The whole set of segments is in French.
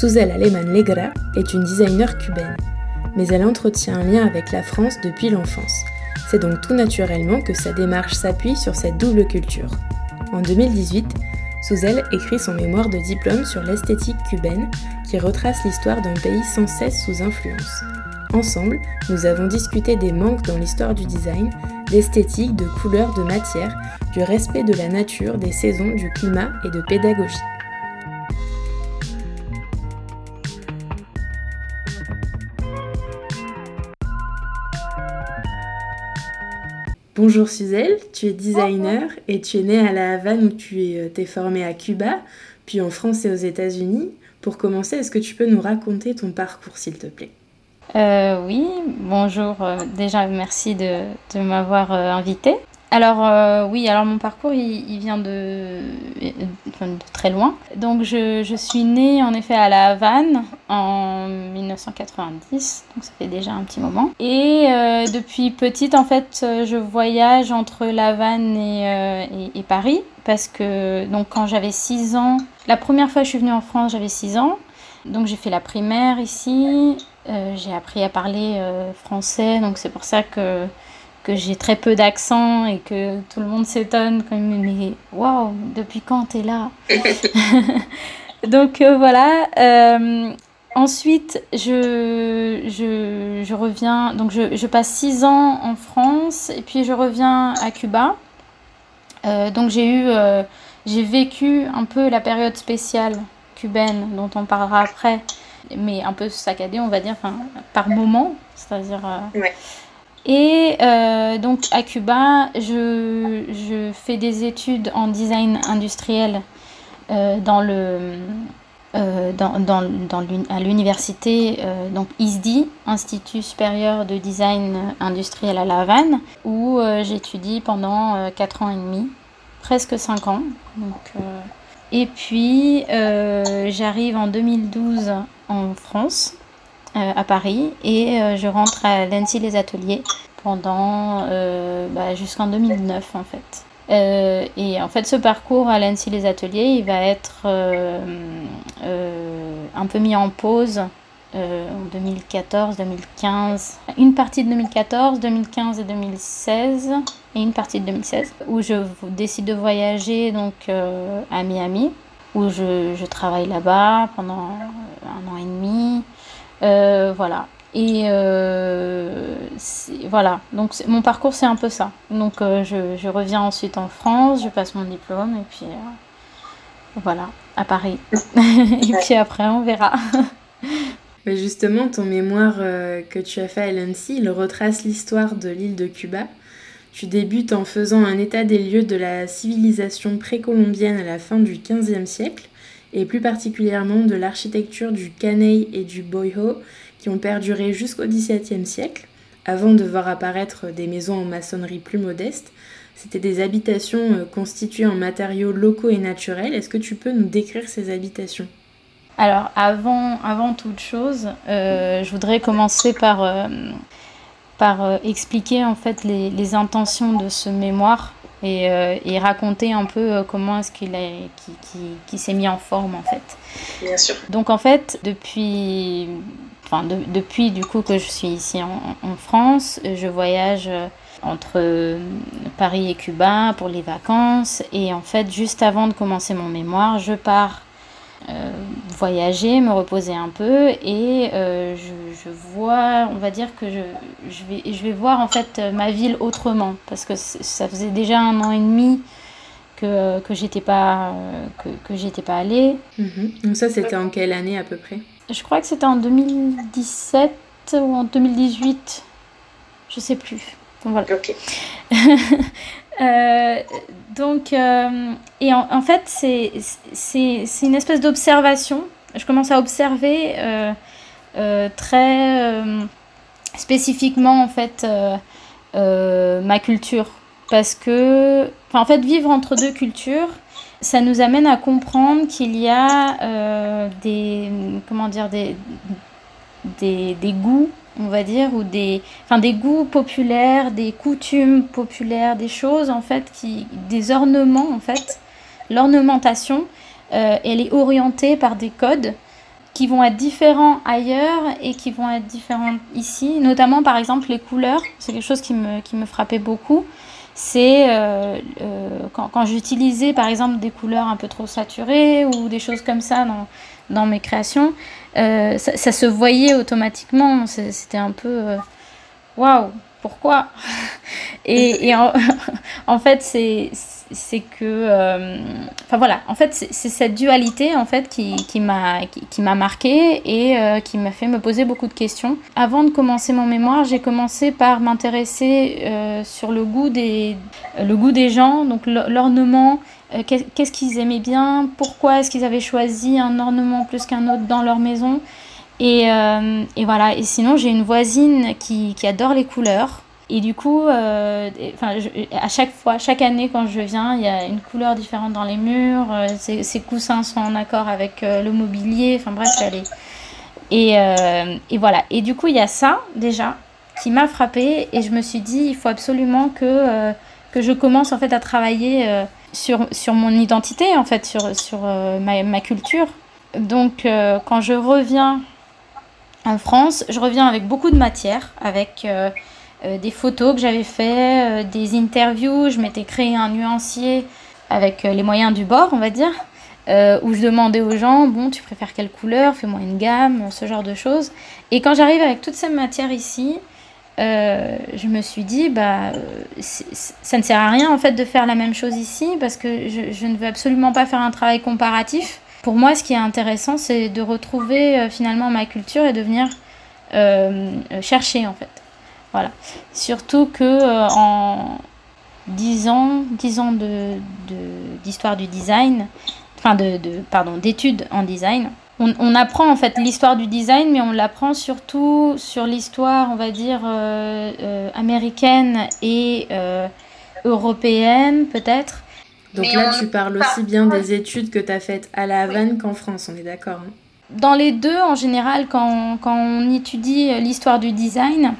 Suzel Aleman Legra est une designer cubaine, mais elle entretient un lien avec la France depuis l'enfance. C'est donc tout naturellement que sa démarche s'appuie sur cette double culture. En 2018, Suzel écrit son mémoire de diplôme sur l'esthétique cubaine qui retrace l'histoire d'un pays sans cesse sous influence. Ensemble, nous avons discuté des manques dans l'histoire du design, d'esthétique, de couleurs, de matière, du respect de la nature, des saisons, du climat et de pédagogie. Bonjour Suzelle, tu es designer et tu es née à La Havane où tu es, euh, formée à Cuba, puis en France et aux États-Unis. Pour commencer, est-ce que tu peux nous raconter ton parcours s'il te plaît? Euh, Oui, bonjour. Euh, déjà, merci de, de m'avoir invité. Alors euh, oui, alors mon parcours il, vient de, très loin. Donc je, suis née en effet à La Havane en 1990, donc ça fait déjà un petit moment. Et euh, depuis petite en fait je voyage entre La Havane euh, et, Paris parce que donc quand j'avais 6 ans, la première fois que je suis venue en France j'avais 6 ans. Donc j'ai fait la primaire ici, j'ai appris à parler français, donc c'est pour ça que que j'ai très peu d'accent et que tout le monde s'étonne quand il me waouh depuis quand t'es là? Donc euh, voilà euh, ensuite je, je, je, reviens donc je, je, passe six ans en France et puis je reviens à Cuba euh, donc j'ai eu j'ai vécu un peu la période spéciale cubaine dont on parlera après mais un peu saccadée on va dire par moment c'est-à-dire. Et euh, donc à Cuba, je, fais des études en design industriel euh, dans le, euh, à l'université donc ISDI, Institut supérieur de design industriel à La Havane, où j'étudie pendant 4 ans et demi, presque 5 ans. Et puis j'arrive en 2012 en France à Paris et euh, je rentre à l'ENSI les ateliers pendant euh, bah, jusqu'en 2009 en fait. et en fait, ce parcours à l'ENSI les ateliers, il va être un peu mis en pause en 2014, 2015, une partie de 2014, 2015 et 2016 et une partie de 2016 où je décide de voyager donc à Miami où je travaille là-bas pendant un an et demi. Euh, voilà. Et euh, voilà, donc mon parcours c'est un peu ça. Donc euh, je, je, reviens ensuite en France, je passe mon diplôme et puis voilà, à Paris. et puis après on verra. Mais justement, ton mémoire que tu as fait à l'ANSI, il retrace l'histoire de l'île de Cuba. Tu débutes en faisant un état des lieux de la civilisation précolombienne à la fin du XVe siècle et plus particulièrement de l'architecture du Caney et du Boyho qui ont perduré jusqu'au XVIIe siècle, avant de voir apparaître des maisons en maçonnerie plus modestes. C'était des habitations euh, constituées en matériaux locaux et naturels. Est-ce que tu peux nous décrire ces habitations? Alors, avant, toute chose, euh, je voudrais commencer par, euh, expliquer en fait les, les intentions de ce mémoire et, euh, et, raconter un peu euh, comment est-ce qu'il est, qui, qui, qui s'est mis en forme en fait. Bien sûr. Donc en fait, depuis, enfin, de, depuis du coup que je suis ici en, en France, je voyage euh, entre Paris et Cuba pour les vacances et en fait juste avant de commencer mon mémoire, je pars euh, voyager, me reposer un peu et euh, je, je, vois, on va dire que je, je, vais, je vais voir en fait ma ville autrement parce que ça faisait déjà un an et demi que, que j'étais pas que, que j'étais pas allée. Mhm. Donc ça c'était en quelle année à peu près? Je crois que c'était en 2017 ou en 2018, je sais plus. Donc voilà. Ok. Euh, donc, euh, et en, fait, c'est une espèce d'observation. Je commence à observer très spécifiquement en fait ma culture. Parce que en fait vivre entre deux cultures ça nous amène à comprendre qu'il y a des comment dire des, des, des goûts on va dire, ou des, enfin, des goûts populaires, des coutumes populaires, des choses, en fait, qui, des ornements, en fait. L'ornementation, euh, elle est orientée par des codes qui vont être différents ailleurs et qui vont être différents ici. Notamment, par exemple, les couleurs. C'est quelque chose qui me, qui me frappait beaucoup. C'est euh, euh, quand, quand j'utilisais, par exemple, des couleurs un peu trop saturées ou des choses comme ça dans, dans mes créations, euh, ça, se voyait automatiquement. C'était un peu euh, waouh, pourquoi? Et, en, fait, c'est que. Euh, enfin voilà, en fait, c'est cette dualité en fait qui, qui m'a qui, m'a marqué et qui m'a fait me poser beaucoup de questions. Avant de commencer mon mémoire, j'ai commencé par m'intéresser sur le goût, des, le goût des gens, donc l'ornement euh, qu'est-ce qu'ils aimaient bien, pourquoi est-ce qu'ils avaient choisi un ornement plus qu'un autre dans leur maison. Et, euh, et voilà, et sinon j'ai une voisine qui, qui, adore les couleurs. Et du coup, euh, enfin, à chaque fois, chaque année quand je viens, il y a une couleur différente dans les murs, ses, coussins sont en accord avec le mobilier, enfin bref, elle est... Et, et, voilà, et du coup il y a ça déjà qui m'a frappée et je me suis dit, il faut absolument que, que je commence en fait à travailler sur, sur mon identité, en fait, sur, sur euh, ma, ma, culture. Donc, euh, quand je reviens en France, je reviens avec beaucoup de matière, avec euh, des photos que j'avais fait, des interviews. Je m'étais créé un nuancier avec les moyens du bord, on va dire, où je demandais aux gens, bon, tu préfères quelle couleur, fais-moi une gamme, ce genre de choses. Et quand j'arrive avec toutes ces matières ici, euh, je me suis dit, bah, ça ne sert à rien en fait de faire la même chose ici parce que je, ne veux absolument pas faire un travail comparatif. Pour moi, ce qui est intéressant, c'est de retrouver euh, finalement ma culture et de venir euh, chercher en fait. Voilà. Surtout que en 10 ans, 10 ans d'histoire de, du design, enfin de, de pardon, d'études en design, on, apprend en fait l'histoire du design, mais on l'apprend surtout sur l'histoire, on va dire, euh, euh, américaine et euh, européenne peut-être. Donc là, tu parles aussi bien des études que tu as faites à La Havane qu'en France, on est d'accord hein Dans les deux, en général, quand, quand on étudie l'histoire du design,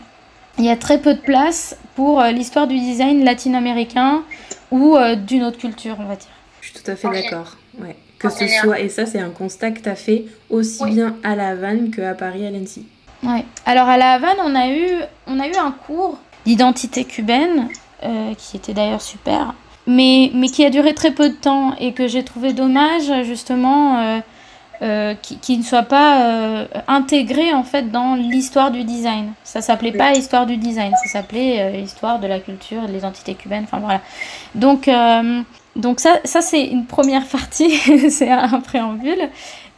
il y a très peu de place pour l'histoire du design latino-américain ou d'une autre culture, on va dire. Je suis tout à fait d'accord. Ouais que ce soit, et ça c'est un constat que tu as fait aussi bien à La Havane qu'à Paris à l'ENSI. Ouais. Alors à La Havane, on a eu, on a eu un cours d'identité cubaine, euh, qui était d'ailleurs super, mais, mais qui a duré très peu de temps et que j'ai trouvé dommage justement euh, euh, qui, ne soit pas intégré en fait dans l'histoire du design. Ça s'appelait pas histoire du design, ça s'appelait histoire de la culture et de l'identité cubaine, enfin voilà. Donc donc ça, ça c'est une première partie, c'est un préambule.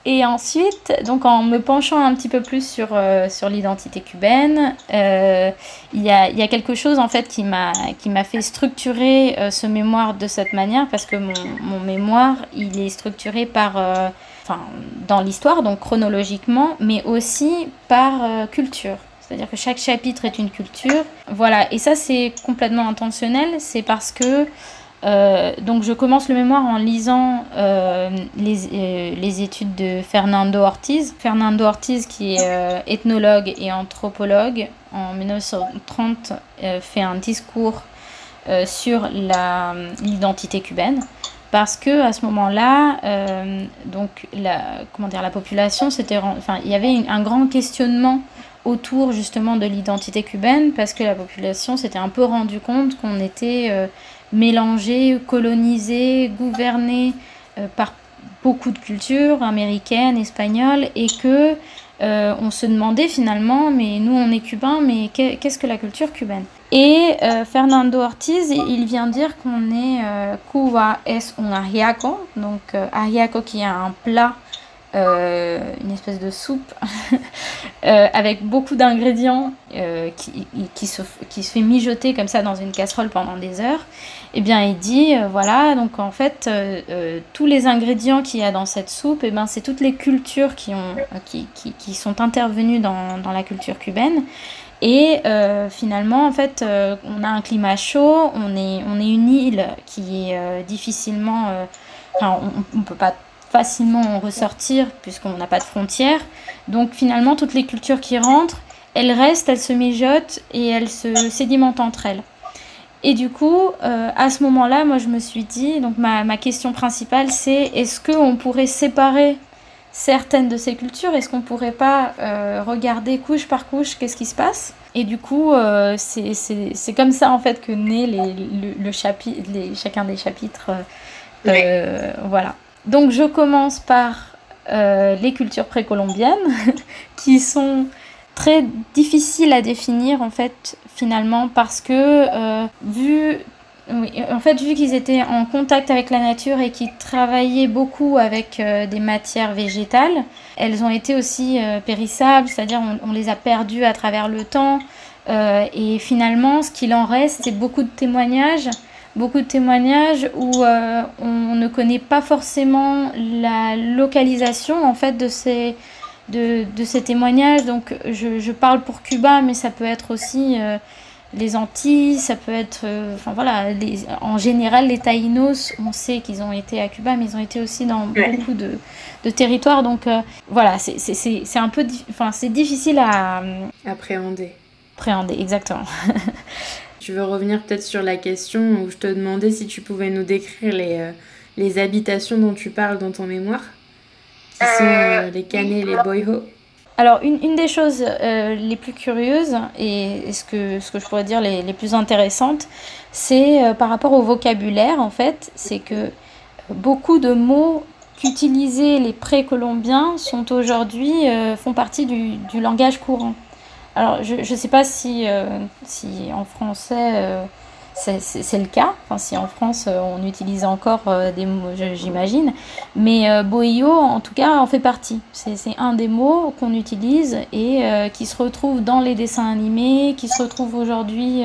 Et ensuite, donc en me penchant un petit peu plus sur, euh, sur l'identité cubaine, euh, il y, a, y, a, quelque chose en fait qui m'a fait structurer euh, ce mémoire de cette manière parce que mon, mon mémoire, il est structuré par, dans l'histoire, donc chronologiquement, mais aussi par culture. C'est-à-dire que chaque chapitre est une culture. Voilà, et ça c'est complètement intentionnel, c'est parce que euh, donc je commence le mémoire en lisant euh, les, euh, les, études de Fernando Ortiz. Fernando Ortiz qui est ethnologue et anthropologue en 1930 fait un discours sur l'identité cubaine parce que à ce moment-là donc la comment dire la population c'était enfin il y avait un grand questionnement autour justement de l'identité cubaine parce que la population s'était un peu rendu compte qu'on était mélangé, colonisé, gouverné euh, par beaucoup de cultures américaines, espagnoles, et que euh, on se demandait finalement, mais nous on est cubains, mais qu'est-ce que la culture cubaine? Et euh, Fernando Ortiz, il vient dire qu'on est Cuba es un ajiaco, donc ajiaco qui est un plat une espèce de soupe avec beaucoup d'ingrédients qui, se, fait mijoter comme ça dans une casserole pendant des heures. Eh bien, il dit, voilà, donc en fait, tous les ingrédients qu'il y a dans cette soupe, eh ben, c'est toutes les cultures qui, ont, qui, qui, qui sont intervenues dans, la culture cubaine. Et euh, finalement, en fait, euh, on a un climat chaud, on est, on est une île qui est euh, difficilement... Enfin, on ne peut pas facilement en ressortir puisqu'on n'a pas de frontières. Donc finalement, toutes les cultures qui rentrent, elles restent, elles se mijotent et elles se sédimentent entre elles. Et du coup, à ce moment-là, moi je me suis dit, donc ma, ma question principale c'est est-ce qu'on pourrait séparer certaines de ces cultures Est-ce qu'on pourrait pas euh, regarder couche par couche qu'est-ce qui se passe? Et du coup, euh, c'est comme ça en fait que naît les, le, chapitre, les, chacun des chapitres. Euh, voilà. Donc je commence par les cultures précolombiennes qui sont très difficiles à définir en fait finalement parce que vu oui, en fait, vu qu'ils étaient en contact avec la nature et qu'ils travaillaient beaucoup avec euh, des matières végétales, elles ont été aussi euh, périssables, c'est-à-dire on, les a perdues à travers le temps. Euh, et finalement, ce qu'il en reste, c'est beaucoup de témoignages, beaucoup de témoignages où on ne connaît pas forcément la localisation en fait de ces de, de ces témoignages. Donc, je, je, parle pour Cuba, mais ça peut être aussi les Antilles, ça peut être. Euh, enfin voilà, en général, les Taïnos, on sait qu'ils ont été à Cuba, mais ils ont été aussi dans beaucoup de, de, territoires. Donc euh, voilà, c'est un peu. Enfin, c'est difficile à. Euh, appréhender. Appréhender, exactement. tu veux revenir peut-être sur la question où je te demandais si tu pouvais nous décrire les, les habitations dont tu parles dans ton mémoire, qui sont les Canets, les Boyho alors, une, des choses euh, les plus curieuses et, ce, que, ce que je pourrais dire les, les plus intéressantes, c'est euh, par rapport au vocabulaire, en fait, c'est que beaucoup de mots qu'utilisaient les précolombiens sont aujourd'hui, euh, font partie du, du, langage courant. Alors, je ne sais pas si, si en français c'est le cas. Enfin, si en France euh, on utilise encore euh, des mots, j'imagine. Mais euh, Boio, en tout cas, en fait partie. C'est un des mots qu'on utilise et qui se retrouve dans les dessins animés, qui se retrouve aujourd'hui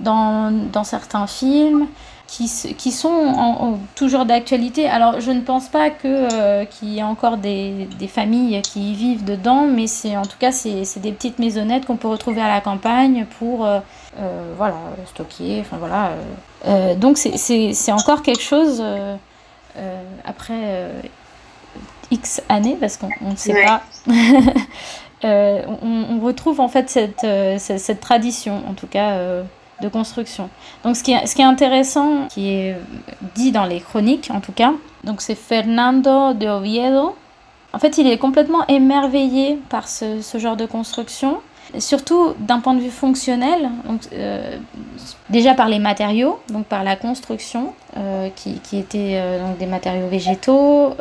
dans, certains films. Qui, sont toujours d'actualité. Alors, je ne pense pas qu'il y ait encore des, familles qui vivent dedans, mais c'est en tout cas c'est des petites maisonnettes qu'on peut retrouver à la campagne pour voilà, stocké, enfin voilà. Euh, euh, donc c'est encore quelque chose après X années, parce qu'on ne sait pas. on, retrouve en fait cette, cette, tradition, en tout cas, de construction. Donc ce qui, est, ce qui est intéressant, qui est dit dans les chroniques en tout cas, donc c'est Fernando de Oviedo. En fait, il est complètement émerveillé par ce, ce genre de construction surtout d'un point de vue fonctionnel, euh, déjà par les matériaux, donc par la construction, euh, qui, étaient euh, donc des matériaux végétaux,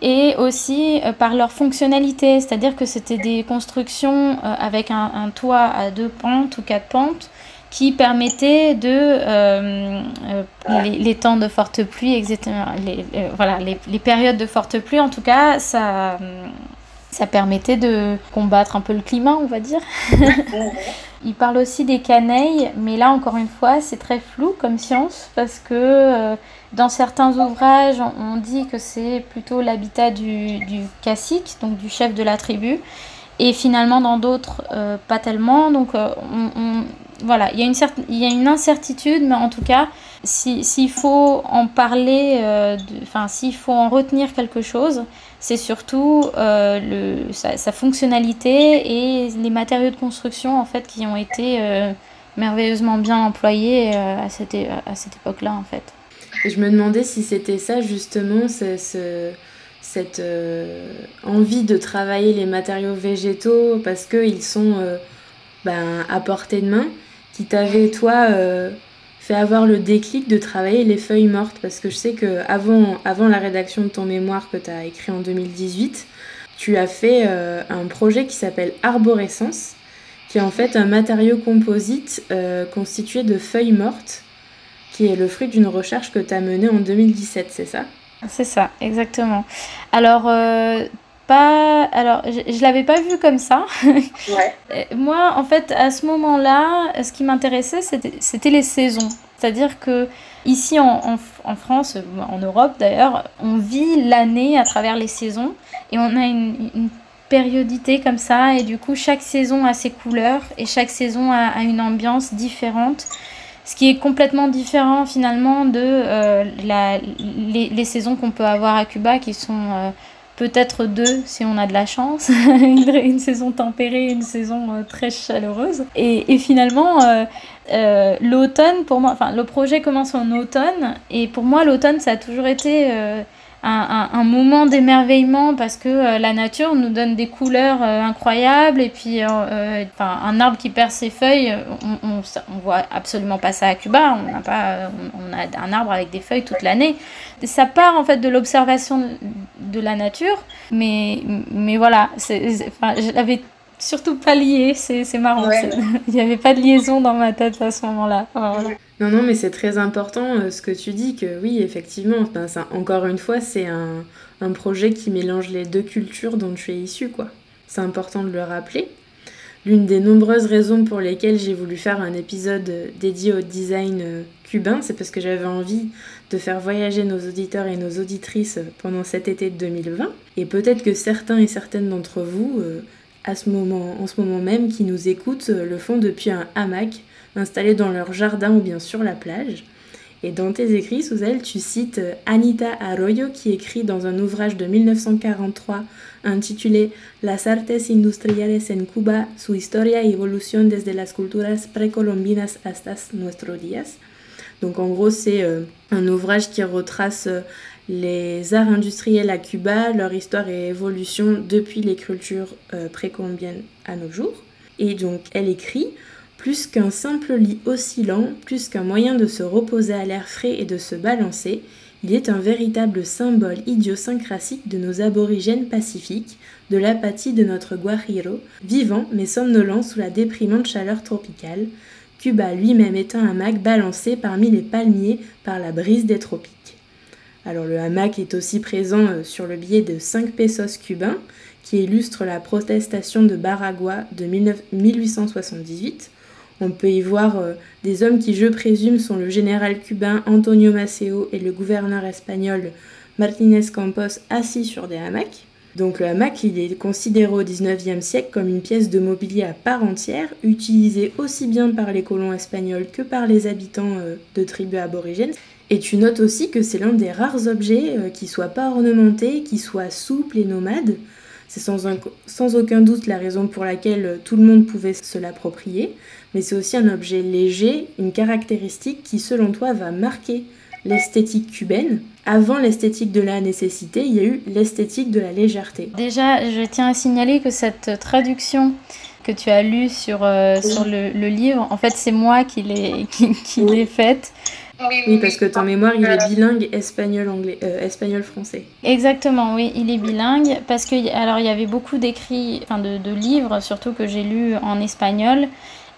et aussi par leur fonctionnalité, c'est-à-dire que c'était des constructions avec un, toit à deux pentes ou quatre pentes qui permettaient de les, temps de forte pluie, etc. Voilà, les, les, périodes de forte pluie, en tout cas, ça ça permettait de combattre un peu le climat, on va dire. Il parle aussi des canailles, mais là encore une fois, c'est très flou comme science parce que euh, dans certains ouvrages, on dit que c'est plutôt l'habitat du, du cacique, donc du chef de la tribu, et finalement dans d'autres, euh, pas tellement. Donc euh, on, voilà, il y, a une il y a une incertitude, mais en tout cas, s'il faut en parler, enfin s'il faut en retenir quelque chose, c'est surtout euh, le, sa, fonctionnalité et les matériaux de construction en fait qui ont été euh, merveilleusement bien employés euh, à cette, à cette époque-là en fait. Je me demandais si c'était ça justement, ce, cette envie de travailler les matériaux végétaux parce qu'ils sont ben, à portée de main, qui t'avait toi fait avoir le déclic de travailler les feuilles mortes Parce que je sais que avant, la rédaction de ton mémoire que tu as écrit en 2018, tu as fait euh, un projet qui s'appelle Arborescence, qui est en fait un matériau composite euh, constitué de feuilles mortes, qui est le fruit d'une recherche que tu as menée en 2017, c'est ça? C'est ça, exactement. Alors, euh, pas. Alors, je, je l'avais pas vu comme ça. Ouais. Moi, en fait, à ce moment-là, ce qui m'intéressait, c'était les saisons. C'est-à-dire que ici en, en, France, en Europe d'ailleurs, on vit l'année à travers les saisons et on a une, une, périodité comme ça et du coup chaque saison a ses couleurs et chaque saison a, a une ambiance différente. Ce qui est complètement différent finalement de euh, la, les, les, saisons qu'on peut avoir à Cuba qui sont euh, peut-être deux si on a de la chance, une, saison tempérée, une saison euh, très chaleureuse. Et, finalement, euh, euh, l'automne, pour moi, enfin le projet commence en automne, et pour moi l'automne ça a toujours été un, moment d'émerveillement parce que la nature nous donne des couleurs incroyables, et puis un arbre qui perd ses feuilles, on, on, voit absolument pas ça à Cuba, on n'a pas, on, a un arbre avec des feuilles toute l'année. Ça part en fait de l'observation de la nature, mais, mais voilà, enfin, je l'avais surtout pas lié, c'est marrant. Ouais. Il n'y avait pas de liaison dans ma tête à ce moment-là. Voilà. Non, non, mais c'est très important euh, ce que tu dis, que oui, effectivement, ben, ça, encore une fois, c'est un, un, projet qui mélange les deux cultures dont tu es issu, quoi. C'est important de le rappeler. L'une des nombreuses raisons pour lesquelles j'ai voulu faire un épisode dédié au design euh, cubain, c'est parce que j'avais envie de faire voyager nos auditeurs et nos auditrices pendant cet été de 2020. Et peut-être que certains et certaines d'entre vous euh, à ce moment, en ce moment même qui nous écoutent le font depuis un hamac installé dans leur jardin ou bien sur la plage. Et dans tes écrits, sous elle, tu cites Anita Arroyo qui écrit dans un ouvrage de 1943 intitulé Las artes industriales en Cuba, su historia y evolución desde las culturas precolombinas hasta nuestros días. Donc en gros, c'est euh, un ouvrage qui retrace euh, les arts industriels à Cuba, leur histoire et évolution depuis les cultures euh, précolombiennes à nos jours. Et donc elle écrit plus qu'un simple lit oscillant, plus qu'un moyen de se reposer à l'air frais et de se balancer, il est un véritable symbole idiosyncrasique de nos aborigènes pacifiques, de l'apathie de notre guajiro, vivant mais somnolent sous la déprimante chaleur tropicale, Cuba lui-même étant un hamac balancé parmi les palmiers par la brise des tropiques. Alors le hamac est aussi présent euh, sur le billet de 5 pesos cubains qui illustre la protestation de Baragua de 1878. On peut y voir euh, des hommes qui, je présume, sont le général cubain Antonio Maceo et le gouverneur espagnol Martinez Campos assis sur des hamacs. Donc le hamac, il est considéré au XIXe siècle comme une pièce de mobilier à part entière, utilisée aussi bien par les colons espagnols que par les habitants euh, de tribus aborigènes. Et tu notes aussi que c'est l'un des rares objets euh, qui soit pas ornementé, qui soit souple et nomade. C'est sans, aucun doute la raison pour laquelle euh, tout le monde pouvait se l'approprier, mais c'est aussi un objet léger, une caractéristique qui selon toi va marquer l'esthétique cubaine. Avant l'esthétique de la nécessité, il y a eu l'esthétique de la légèreté. Déjà, je tiens à signaler que cette traduction que tu as lue sur, euh, oui. sur le, le, livre, en fait, c'est moi qui l'ai qui, qui oui. faite. Oui, parce que ton mémoire, il est bilingue espagnol-anglais, euh, espagnol-français. Exactement, oui, il est bilingue parce que alors il y avait beaucoup d'écrits, enfin de, de, livres surtout que j'ai lus en espagnol.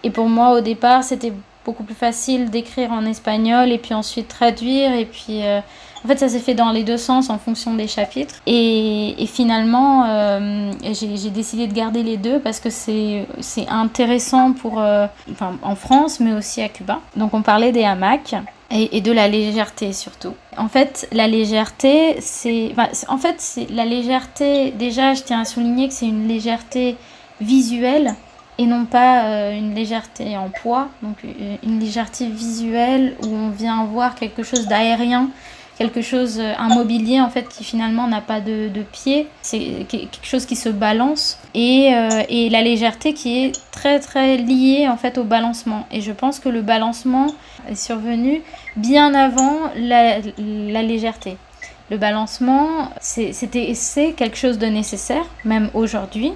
Et pour moi, au départ, c'était beaucoup plus facile d'écrire en espagnol et puis ensuite traduire et puis euh, en fait ça s'est fait dans les deux sens en fonction des chapitres et, et finalement euh, j'ai décidé de garder les deux parce que c'est intéressant pour euh, enfin, en France mais aussi à Cuba donc on parlait des hamacs et, et, de la légèreté surtout. En fait, la légèreté, c'est. En fait, la légèreté. Déjà, je tiens à souligner que c'est une légèreté visuelle et non pas euh, une légèreté en poids. Donc, une légèreté visuelle où on vient voir quelque chose d'aérien, quelque chose, un mobilier en fait qui finalement n'a pas de, pied. C'est quelque chose qui se balance et, euh, et la légèreté qui est très très liée en fait au balancement. Et je pense que le balancement est survenu bien avant la, la légèreté. Le balancement, c'est quelque chose de nécessaire, même aujourd'hui.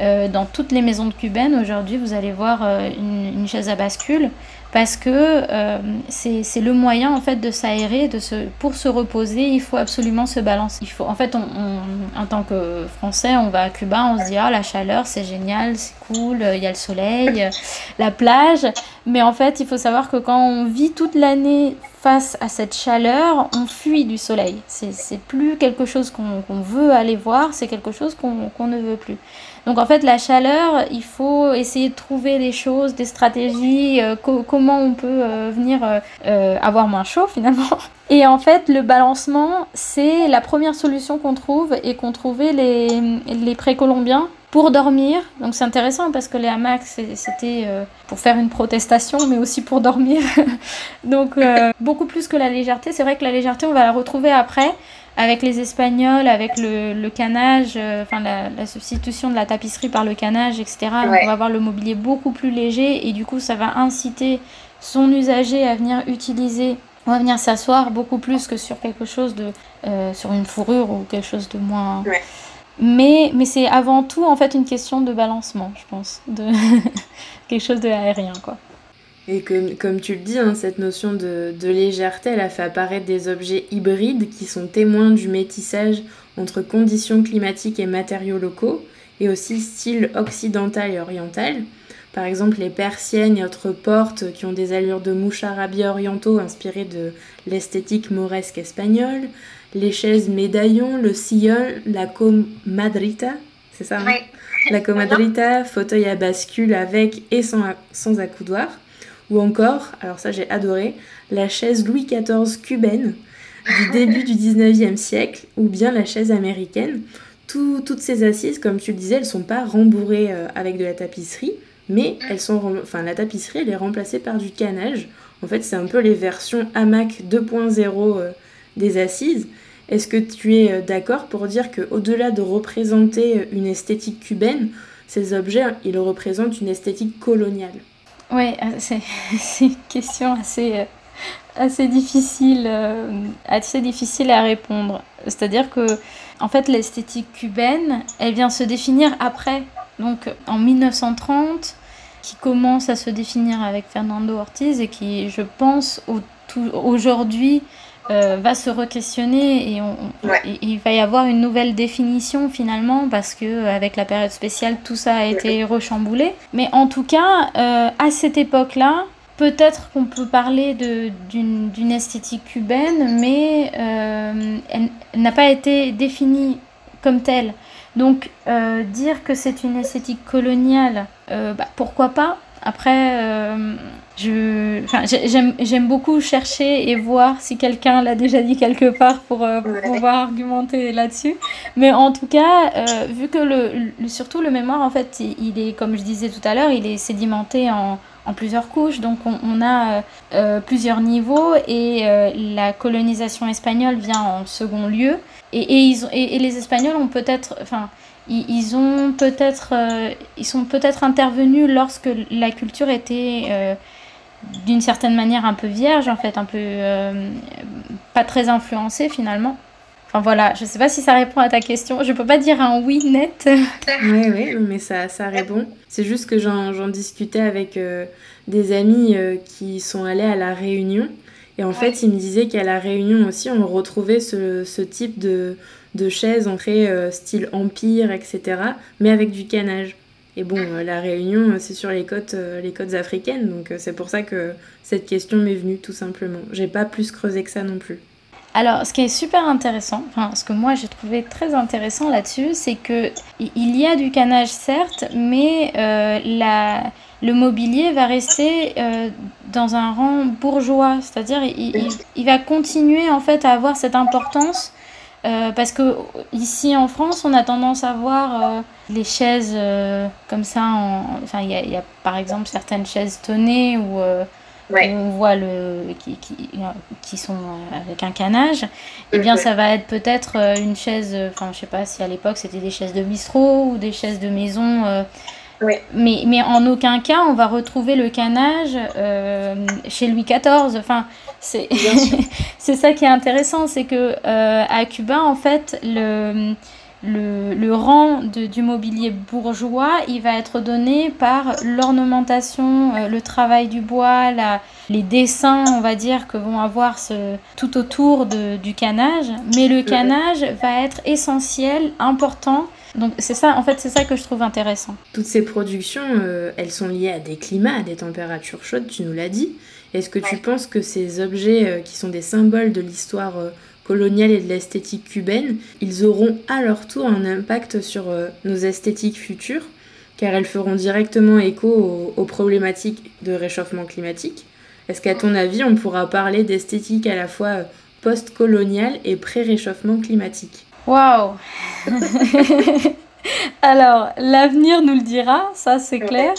Euh, dans toutes les maisons de cubaines, aujourd'hui, vous allez voir euh, une, chaise à bascule. parce que euh, c'est le moyen en fait de s'aérer, de se, pour se reposer, il faut absolument se balancer. Il faut, en fait, en tant que Français, on va à Cuba, on se dit ah la chaleur c'est génial, c'est cool, il y a le soleil, la plage, mais en fait il faut savoir que quand on vit toute l'année face à cette chaleur, on fuit du soleil. C'est plus quelque chose qu'on veut aller voir, c'est quelque chose qu'on ne veut plus. Donc en fait, la chaleur, il faut essayer de trouver des choses, des stratégies, euh, comment on peut euh, venir euh, avoir moins chaud finalement. Et en fait, le balancement, c'est la première solution qu'on trouve et qu'ont trouvé les, les précolombiens pour dormir. Donc c'est intéressant parce que les hamacs, c'était pour faire une protestation, mais aussi pour dormir. Donc beaucoup plus que la légèreté. C'est vrai que la légèreté, on va la retrouver après avec les Espagnols, avec le, le canage, euh, enfin la, substitution de la tapisserie par le canage, etc. on va avoir le mobilier beaucoup plus léger et du coup ça va inciter son usager à venir utiliser ou à venir s'asseoir beaucoup plus que sur quelque chose de euh, sur une fourrure ou quelque chose de moins. Mais, mais c'est avant tout en fait une question de balancement, je pense, de quelque chose de aérien quoi. Et que, comme tu le dis, hein, cette notion de, légèreté, elle a fait apparaître des objets hybrides qui sont témoins du métissage entre conditions climatiques et matériaux locaux, et aussi style occidental et oriental. Par exemple, les persiennes et autres portes qui ont des allures de moucharabia orientaux inspirées de l'esthétique mauresque espagnole, les chaises médaillons, le sillon, la comadrita, c'est ça hein La comadrita, fauteuil à bascule avec et sans, sans accoudoir ou encore, alors ça j'ai adoré, la chaise Louis XIV cubaine du début du 19e siècle, ou bien la chaise américaine. toutes ces assises, comme tu le disais, elles ne sont pas rembourrées euh, avec de la tapisserie, mais elles sont, enfin, la tapisserie elle est remplacée par du canage. En fait, c'est un peu les versions hamac 2.0 euh, des assises. Est-ce que tu es euh, d'accord pour dire qu'au-delà de représenter une esthétique cubaine, ces objets, ils représentent une esthétique coloniale? Oui, euh, c'est une question assez, euh, assez, difficile, euh, assez difficile à répondre. C'est-à-dire que, en fait, l'esthétique cubaine, elle vient se définir après. Donc, en 1930, qui commence à se définir avec Fernando Ortiz et qui, je pense, aujourd'hui euh, va se re-questionner et, il va y avoir une nouvelle définition finalement parce que avec la période spéciale tout ça a été rechamboulé. Mais en tout cas, euh, à cette époque-là, peut-être qu'on peut parler d'une esthétique cubaine, mais euh, elle, n'a pas été définie comme telle. Donc dire que c'est une esthétique coloniale, bah, pourquoi pas? Après, euh, j'aime beaucoup chercher et voir si quelqu'un l'a déjà dit quelque part pour, euh, pouvoir argumenter là-dessus. Mais en tout cas, euh, vu que le, surtout le mémoire, en fait, il, est, comme je disais tout à l'heure, il est sédimenté en, en plusieurs couches. Donc on, on a plusieurs niveaux et la colonisation espagnole vient en second lieu. Et, et, ils, et, et les Espagnols ont peut-être... Enfin, ils, ont peut-être, euh, ils sont peut-être intervenus lorsque la culture était euh, d'une certaine manière un peu vierge, en fait, un peu euh, pas très influencée finalement. Enfin voilà, je sais pas si ça répond à ta question. Je peux pas dire un oui net. oui, oui, mais ça, ça répond. C'est juste que j'en discutais avec des amis qui sont allés à La Réunion. Et en fait, ils me disaient qu'à La Réunion aussi, on retrouvait ce, ce type de, de chaises entrées euh, style empire, etc., mais avec du canage. Et bon, euh, la Réunion, euh, c'est sur les côtes, les côtes africaines, donc c'est pour ça que cette question m'est venue tout simplement. J'ai pas plus creusé que ça non plus. Alors, ce qui est super intéressant, enfin, ce que moi j'ai trouvé très intéressant là-dessus, c'est que il y a du canage certes, mais la, le mobilier va rester dans un rang bourgeois, c'est-à-dire il, il, va continuer en fait à avoir cette importance euh, parce que ici en France, on a tendance à voir euh, les chaises euh, comme ça. Enfin, il y, a par exemple certaines chaises tonnées où, on voit le qui, qui, qui, sont avec un canage. Eh bien, ça va être peut-être une chaise. Enfin, je sais pas si à l'époque c'était des chaises de bistrot ou des chaises de maison. Mais, mais en aucun cas on va retrouver le canage chez Louis XIV. Enfin, c'est ça qui est intéressant, c'est que euh, à Cuba, en fait, le, le, rang du mobilier bourgeois, il va être donné par l'ornementation, euh, le travail du bois, les dessins, on va dire, que vont avoir tout autour du canage. Mais le canage va être essentiel, important. Donc c'est ça, en fait, c'est ça que je trouve intéressant. Toutes ces productions, euh, elles sont liées à des climats, à des températures chaudes, tu nous l'as dit. Est-ce que tu penses que ces objets euh, qui sont des symboles de l'histoire coloniale et de l'esthétique cubaine, ils auront à leur tour un impact sur euh, nos esthétiques futures, car elles feront directement écho aux, problématiques de réchauffement climatique? Est-ce qu'à ton avis, on pourra parler d'esthétique à la fois euh, post-coloniale et pré-réchauffement climatique? Waouh Alors, l'avenir nous le dira, ça c'est clair.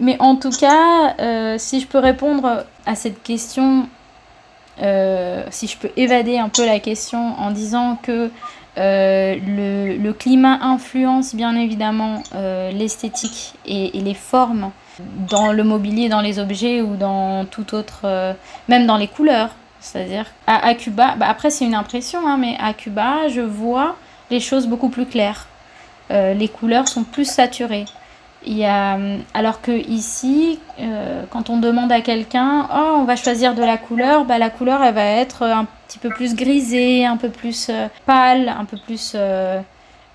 Mais en tout cas, euh, si je peux répondre à cette question euh, si je peux évader un peu la question en disant que euh, le, climat influence bien évidemment l'esthétique et, les formes dans le mobilier, dans les objets ou dans tout autre, même dans les couleurs. C'est-à-dire à, Cuba, bah, après c'est une impression, hein, mais à Cuba, je vois les choses beaucoup plus claires. les couleurs sont plus saturées. A, alors que ici, euh, quand on demande à quelqu'un, oh, on va choisir de la couleur, bah, la couleur, elle va être un petit peu plus grisée, un peu plus euh, pâle, un peu plus euh,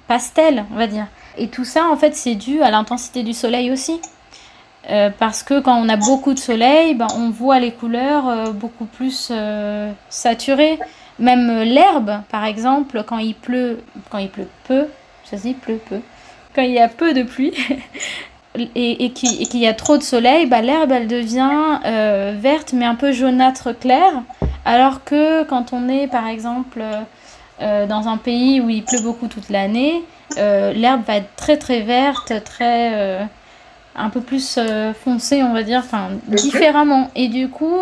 pastel, on va dire. Et tout ça, en fait, c'est dû à l'intensité du soleil aussi. parce que quand on a beaucoup de soleil, bah, on voit les couleurs beaucoup plus saturées. Même l'herbe, par exemple, quand il pleut, quand il pleut peu, ça se pleut peu quand il y a peu de pluie et, et qu'il y a trop de soleil, bah, l'herbe elle devient euh, verte mais un peu jaunâtre clair. Alors que quand on est par exemple euh, dans un pays où il pleut beaucoup toute l'année, euh, l'herbe va être très très verte, très un peu plus foncée on va dire, enfin différemment. Et du coup,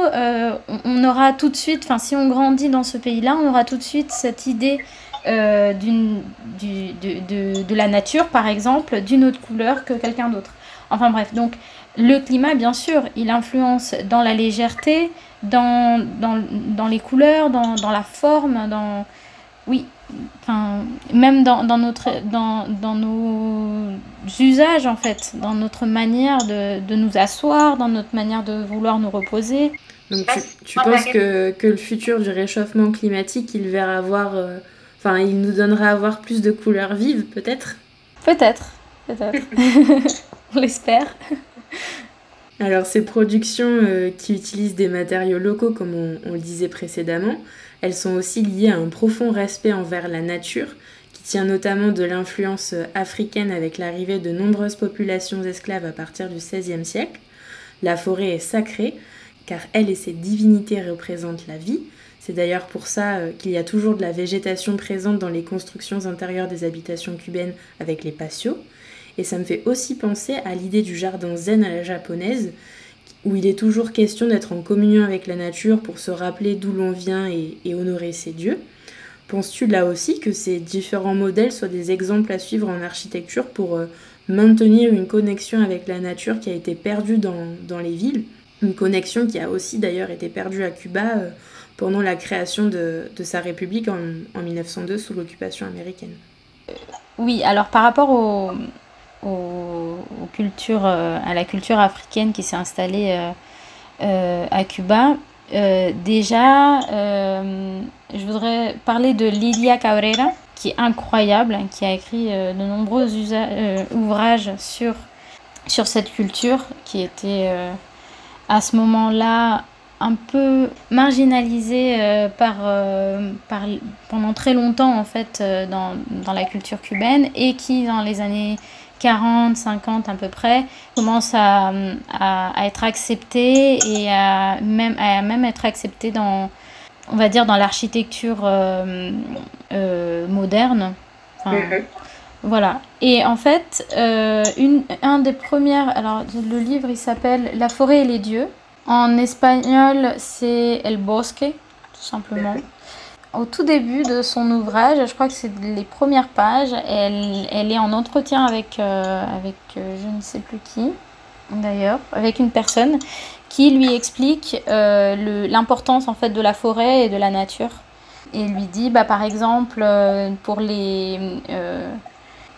on aura tout de suite, enfin si on grandit dans ce pays-là, on aura tout de suite cette idée euh, d'une, de, de, la nature, par exemple, d'une autre couleur que quelqu'un d'autre. Enfin bref, donc le climat, bien sûr, il influence dans la légèreté, dans, dans, dans les couleurs, dans, dans, la forme, dans... Oui, enfin, même dans, dans, notre, dans, dans nos usages, en fait, dans notre manière de, de nous asseoir, dans notre manière de vouloir nous reposer. Donc tu, tu penses que, que, le futur du réchauffement climatique, il va avoir... Euh, Enfin, il nous donnera à voir plus de couleurs vives, peut-être Peut-être, peut-être. On l'espère. Alors, ces productions euh, qui utilisent des matériaux locaux, comme on, le disait précédemment, elles sont aussi liées à un profond respect envers la nature, qui tient notamment de l'influence africaine avec l'arrivée de nombreuses populations esclaves à partir du XVIe siècle. La forêt est sacrée, car elle et ses divinités représentent la vie, c'est d'ailleurs pour ça euh, qu'il y a toujours de la végétation présente dans les constructions intérieures des habitations cubaines avec les patios. Et ça me fait aussi penser à l'idée du jardin zen à la japonaise, où il est toujours question d'être en communion avec la nature pour se rappeler d'où l'on vient et, honorer ses dieux. Penses-tu là aussi que ces différents modèles soient des exemples à suivre en architecture pour euh, maintenir une connexion avec la nature qui a été perdue dans, les villes? Une connexion qui a aussi d'ailleurs été perdue à Cuba euh, pendant la création de, de sa République en, en, 1902 sous l'occupation américaine. Oui, alors par rapport au, aux, cultures, euh, à la culture africaine qui s'est installée euh, à Cuba, déjà, je voudrais parler de Lilia Cabrera, qui est incroyable, hein, qui a écrit de nombreux ouvrages sur, sur cette culture qui était à ce moment-là un peu marginalisé euh, par, euh, pendant très longtemps en fait euh, dans, dans, la culture cubaine et qui dans les années 40, 50 à peu près commence à, à, être accepté et à même, à même être accepté dans on va dire dans l'architecture moderne mhm. Voilà. Et en fait, une, un des premières. Alors, le livre, il s'appelle La forêt et les dieux. En espagnol, c'est El Bosque, tout simplement. Au tout début de son ouvrage, je crois que c'est les premières pages, elle, elle est en entretien avec, euh, avec euh, je ne sais plus qui, d'ailleurs, avec une personne qui lui explique euh, l'importance en fait de la forêt et de la nature et lui dit, bah, par exemple, pour les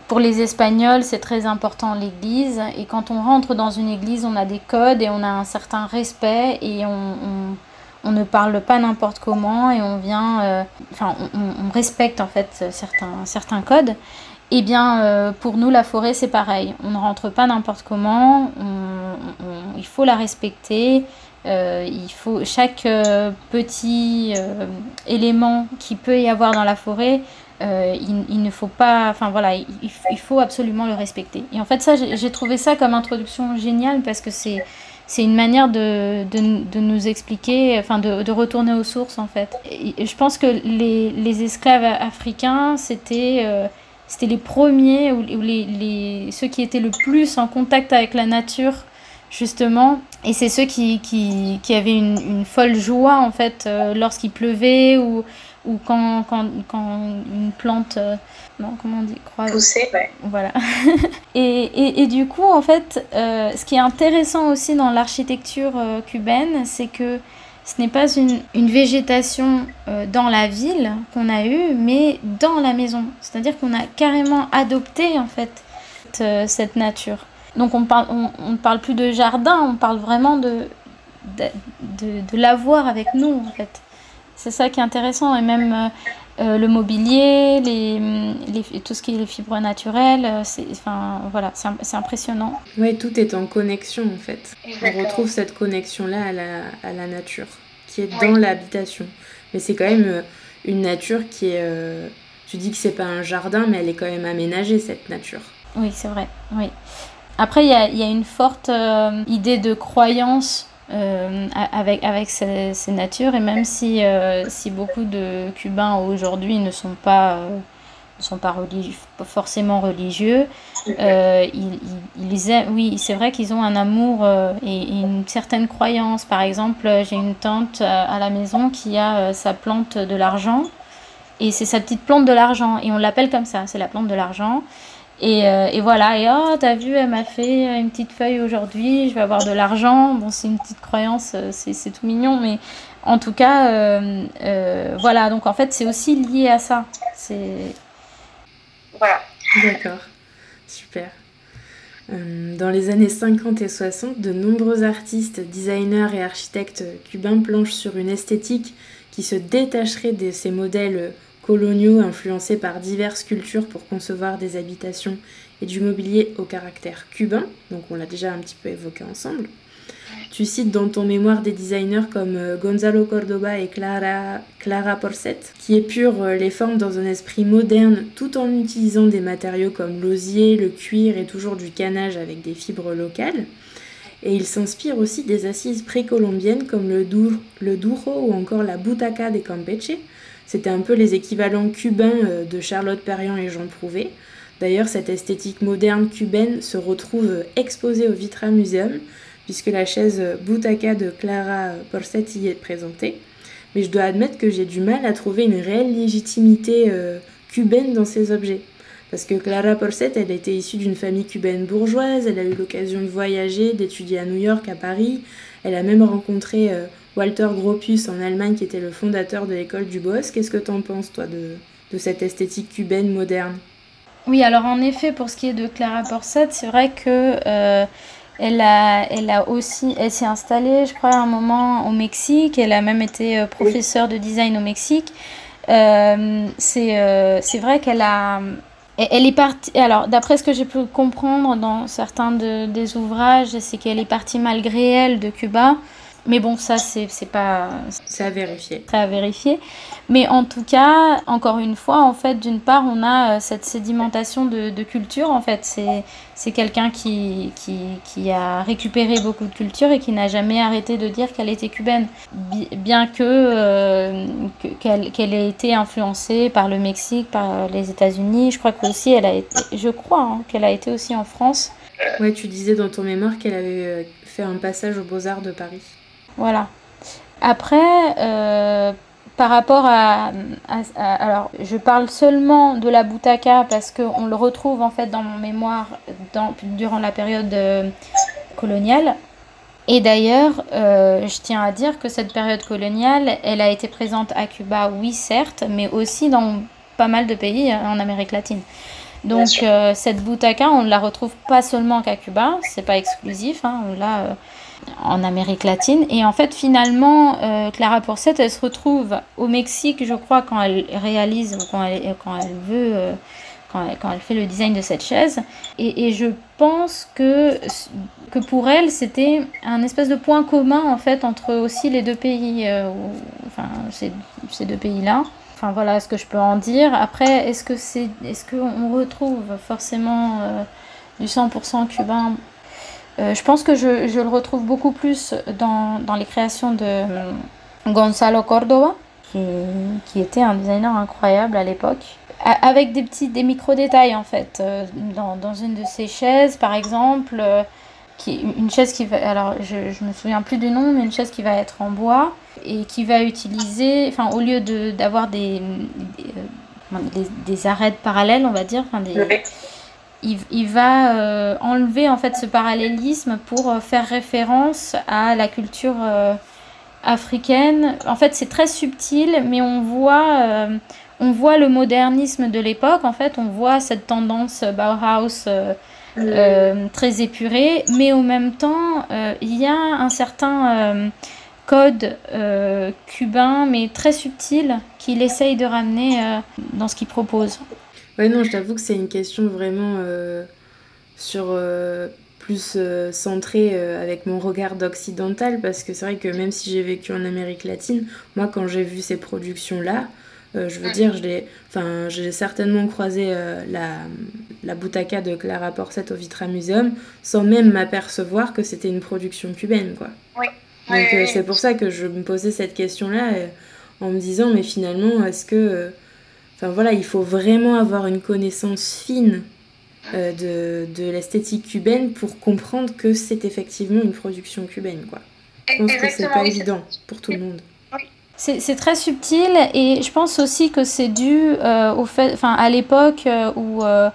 pour les Espagnols, c'est très important l'église. Et quand on rentre dans une église, on a des codes et on a un certain respect et on, ne parle pas n'importe comment et on vient, euh, enfin, on, respecte en fait certains, certains codes. Eh bien, euh, pour nous, la forêt, c'est pareil. On ne rentre pas n'importe comment. il faut la respecter. Euh, il faut chaque petit élément qui peut y avoir dans la forêt, euh, il, ne faut pas, enfin voilà, il, faut absolument le respecter. Et en fait, ça, j'ai trouvé ça comme introduction géniale parce que c'est c'est une manière de, de, nous expliquer, enfin de, de, retourner aux sources en fait. Je pense que les, les esclaves africains, c'était euh, les premiers ou, les, les, ceux qui étaient le plus en contact avec la nature justement. Et c'est ceux qui, qui, qui avaient une, une, folle joie en fait euh, lorsqu'il pleuvait ou ou quand, quand, quand une plante, euh, non, comment on dit, croît. Pousser, ouais. Voilà. et, et, et, du coup, en fait, euh, ce qui est intéressant aussi dans l'architecture euh, cubaine, c'est que ce n'est pas une, une végétation dans la ville qu'on a eue, mais dans la maison. C'est-à-dire qu'on a carrément adopté, en fait, cette, nature. Donc on parle, on, on ne parle plus de jardin, on parle vraiment de, de, de, de l'avoir avec nous, en fait. C'est ça qui est intéressant. Et même euh, euh, le mobilier, les, tout ce qui est les fibres naturelles, euh, c'est enfin, voilà, c'est impressionnant. Oui, tout est en connexion en fait. On retrouve cette connexion-là à la, à la, nature, qui est dans l'habitation. Mais c'est quand même une nature qui est... tu dis que c'est pas un jardin, mais elle est quand même aménagée, cette nature. Oui, c'est vrai. Oui. Après, il y a, y a, une forte idée de croyance euh, avec, avec ces, natures. Et même si, euh, si beaucoup de Cubains aujourd'hui ne sont pas, euh, ne sont pas, forcément religieux, ils, ils, aiment, oui, c'est vrai qu'ils ont un amour et, une certaine croyance. Par exemple, j'ai une tante à la maison qui a sa plante de l'argent. Et c'est sa petite plante de l'argent. Et on l'appelle comme ça, c'est la plante de l'argent. Et, euh, et, voilà, et oh, t'as vu, elle m'a fait une petite feuille aujourd'hui, je vais avoir de l'argent. Bon, c'est une petite croyance, euh, c'est tout mignon, mais en tout cas, euh, voilà, donc en fait, c'est aussi lié à ça. C'est. Voilà. D'accord, super. Dans les années 50 et 60, de nombreux artistes, designers et architectes cubains planchent sur une esthétique qui se détacherait de ces modèles coloniaux influencés par diverses cultures pour concevoir des habitations et du mobilier au caractère cubain, donc on l'a déjà un petit peu évoqué ensemble. Tu cites dans ton mémoire des designers comme euh, Gonzalo Cordoba et Clara, Clara qui épurent euh, les formes dans un esprit moderne tout en utilisant des matériaux comme l'osier, le cuir et toujours du canage avec des fibres locales. Et ils s'inspirent aussi des assises précolombiennes comme le, le duro ou encore la butaca des Campeche, c'était un peu les équivalents cubains euh, de Charlotte Perriand et Jean Prouvé. D'ailleurs, cette esthétique moderne cubaine se retrouve euh, exposée au Vitra Museum, puisque la chaise euh, Butaka de Clara Porcet y est présentée. Mais je dois admettre que j'ai du mal à trouver une réelle légitimité cubaine dans ces objets. Parce que Clara Porcet, elle était issue d'une famille cubaine bourgeoise, elle a eu l'occasion de voyager, d'étudier à New York, à Paris. Elle a même rencontré Walter Gropius en Allemagne, qui était le fondateur de l'école du Boss. Qu'est-ce que tu en penses, toi, de, de cette esthétique cubaine moderne? Oui, alors en effet, pour ce qui est de Clara Porcet, c'est vrai que euh, elle, a, elle a aussi, elle s'est installée, je crois, à un moment au Mexique. Elle a même été euh, professeure de design au Mexique. Euh, c'est vrai qu'elle a, elle est partie. Alors, d'après ce que j'ai pu comprendre dans certains de, des ouvrages, c'est qu'elle est partie malgré elle de Cuba. Mais bon, ça, c'est pas. C'est à vérifier. C'est à vérifier. Mais en tout cas, encore une fois, en fait, d'une part, on a euh, cette sédimentation de, de culture. En fait, c'est quelqu'un qui, qui, qui, a récupéré beaucoup de culture et qui n'a jamais arrêté de dire qu'elle était cubaine. Bien que euh, qu'elle ait été influencée par le Mexique, par les États-Unis. Je crois qu'aussi, elle a été. Je crois hein, qu'elle a été aussi en France. Ouais, tu disais dans ton mémoire qu'elle avait euh, fait un passage aux Beaux-Arts de Paris. Voilà. Après, euh, par rapport à, Alors, je parle seulement de la boutaka parce qu'on le retrouve en fait dans mon mémoire dans, durant la période euh, coloniale. Et d'ailleurs, euh, je tiens à dire que cette période coloniale, elle a été présente à Cuba, oui certes, mais aussi dans pas mal de pays en Amérique latine. Donc cette boutaka, on ne la retrouve pas seulement qu'à Cuba, c'est pas exclusif, hein, on l'a en Amérique latine. Et en fait, finalement, euh, Clara Pourcette, elle se retrouve au Mexique, je crois, quand elle réalise ou quand elle, veut, quand elle, quand, elle, fait le design de cette chaise. Et, je pense que, que pour elle, c'était un espèce de point commun, en fait, entre aussi les deux pays, enfin, ces, ces deux pays-là. Enfin voilà ce que je peux en dire. Après, est-ce que c'est, est-ce qu'on retrouve forcément euh, du 100% cubain euh, Je pense que je, je, le retrouve beaucoup plus dans, dans les créations de euh, Gonzalo Córdoba, qui, qui, était un designer incroyable à l'époque. Avec des petits, des micro-détails en fait. Dans, dans, une de ses chaises, par exemple, qui, une chaise qui va, alors je, je me souviens plus du nom, mais une chaise qui va être en bois et qui va utiliser, enfin au lieu de, d'avoir des, des, des, arêtes parallèles, on va dire, enfin des, oui. Il, va euh, enlever en fait ce parallélisme pour euh, faire référence à la culture euh, africaine. En fait, c'est très subtil, mais on voit, on voit le modernisme de l'époque. En fait, on voit cette tendance Bauhaus. Très épurée, mais en même temps, il y a un certain code cubain, mais très subtil, qu'il essaye de ramener dans ce qu'il propose. Ouais, non, je t'avoue que c'est une question vraiment sur plus centrée avec mon regard d'occidental, parce que c'est vrai que même si j'ai vécu en Amérique latine, moi, quand j'ai vu ces productions-là, euh, je veux dire, j'ai certainement croisé euh, la, la boutaka de Clara Porcette au Vitra Museum sans même m'apercevoir que c'était une production cubaine. Quoi. Oui. Donc euh, c'est pour ça que je me posais cette question-là en me disant, mais finalement, est-ce que... Enfin voilà, il faut vraiment avoir une connaissance fine de, de l'esthétique cubaine pour comprendre que c'est effectivement une production cubaine. Quoi. Je pense que c'est pas évident pour tout le monde. C'est très subtil et je pense aussi que c'est dû euh, au fait, enfin à l'époque euh, où euh,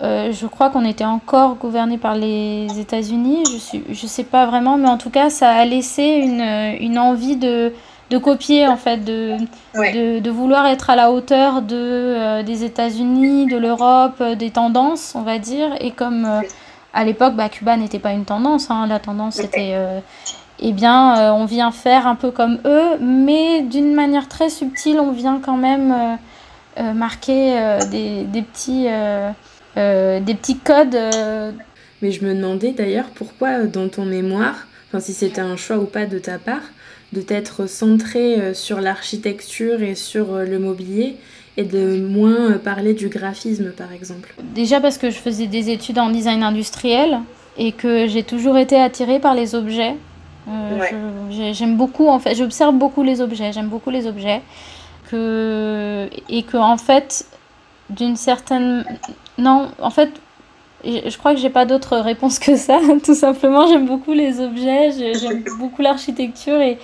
je crois qu'on était encore gouverné par les États-Unis. Je suis, je sais pas vraiment, mais en tout cas ça a laissé une, une envie de, de copier en fait, de, Ouais. de, de vouloir être à la hauteur de des États-Unis, de l'Europe, des tendances, on va dire. Et comme à l'époque, bah, Cuba n'était pas une tendance, hein, la tendance c'était eh bien, euh, on vient faire un peu comme eux, mais d'une manière très subtile, on vient quand même euh, euh, marquer des, des, petits, des petits codes. Mais je me demandais d'ailleurs pourquoi dans ton mémoire, enfin si c'était un choix ou pas de ta part, de t'être centré sur l'architecture et sur le mobilier et de moins parler du graphisme par exemple. Déjà parce que je faisais des études en design industriel et que j'ai toujours été attirée par les objets. Euh, Ouais. J'aime beaucoup, en fait, j'observe beaucoup les objets, j'aime beaucoup les objets. Que, et que, en fait, d'une certaine. Non, en fait, je crois que j'ai pas d'autre réponse que ça, tout simplement. J'aime beaucoup les objets, je- j'aime beaucoup l'architecture et,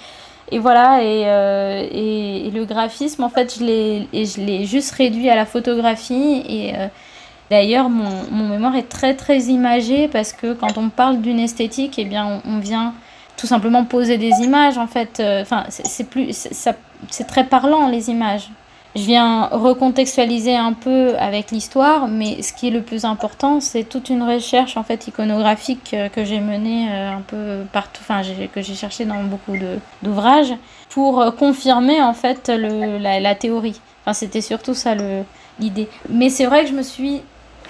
et voilà. Et, euh, et, le graphisme, en fait, je l'ai juste réduit à la photographie. Et euh, d'ailleurs, mon, mémoire est très très imagé parce que quand on parle d'une esthétique, eh bien, on, vient tout simplement poser des images en fait Euh, enfin c'est plus c'est très parlant les images je viens recontextualiser un peu avec l'histoire mais ce qui est le plus important c'est toute une recherche en fait iconographique euh, que j'ai menée euh, un peu partout enfin que j'ai cherché dans beaucoup de d'ouvrages pour euh, confirmer en fait le, la, la théorie enfin c'était surtout ça le l'idée mais c'est vrai que je me suis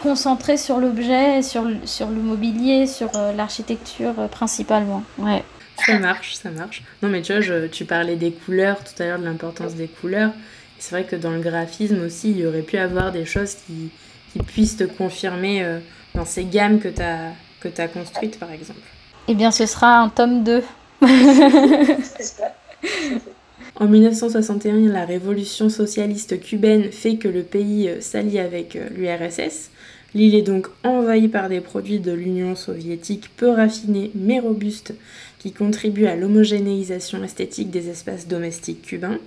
concentrée sur l'objet sur le, sur le mobilier sur l'architecture principalement ouais Ça marche, ça marche. Non mais tu vois, je- tu parlais des couleurs tout à l'heure, de l'importance des couleurs. C'est vrai que dans le graphisme aussi, il y aurait pu avoir des choses qui, qui puissent te confirmer euh, dans ces gammes que tu as, que as construites par exemple. Eh bien, ce sera un tome 2. C'est ça. En 1961, la révolution socialiste cubaine fait que le pays euh, s'allie avec euh, l'URSS. L'île est donc envahie par des produits de l'Union soviétique peu raffinés mais robustes qui contribuent à l'homogénéisation esthétique des espaces domestiques cubains.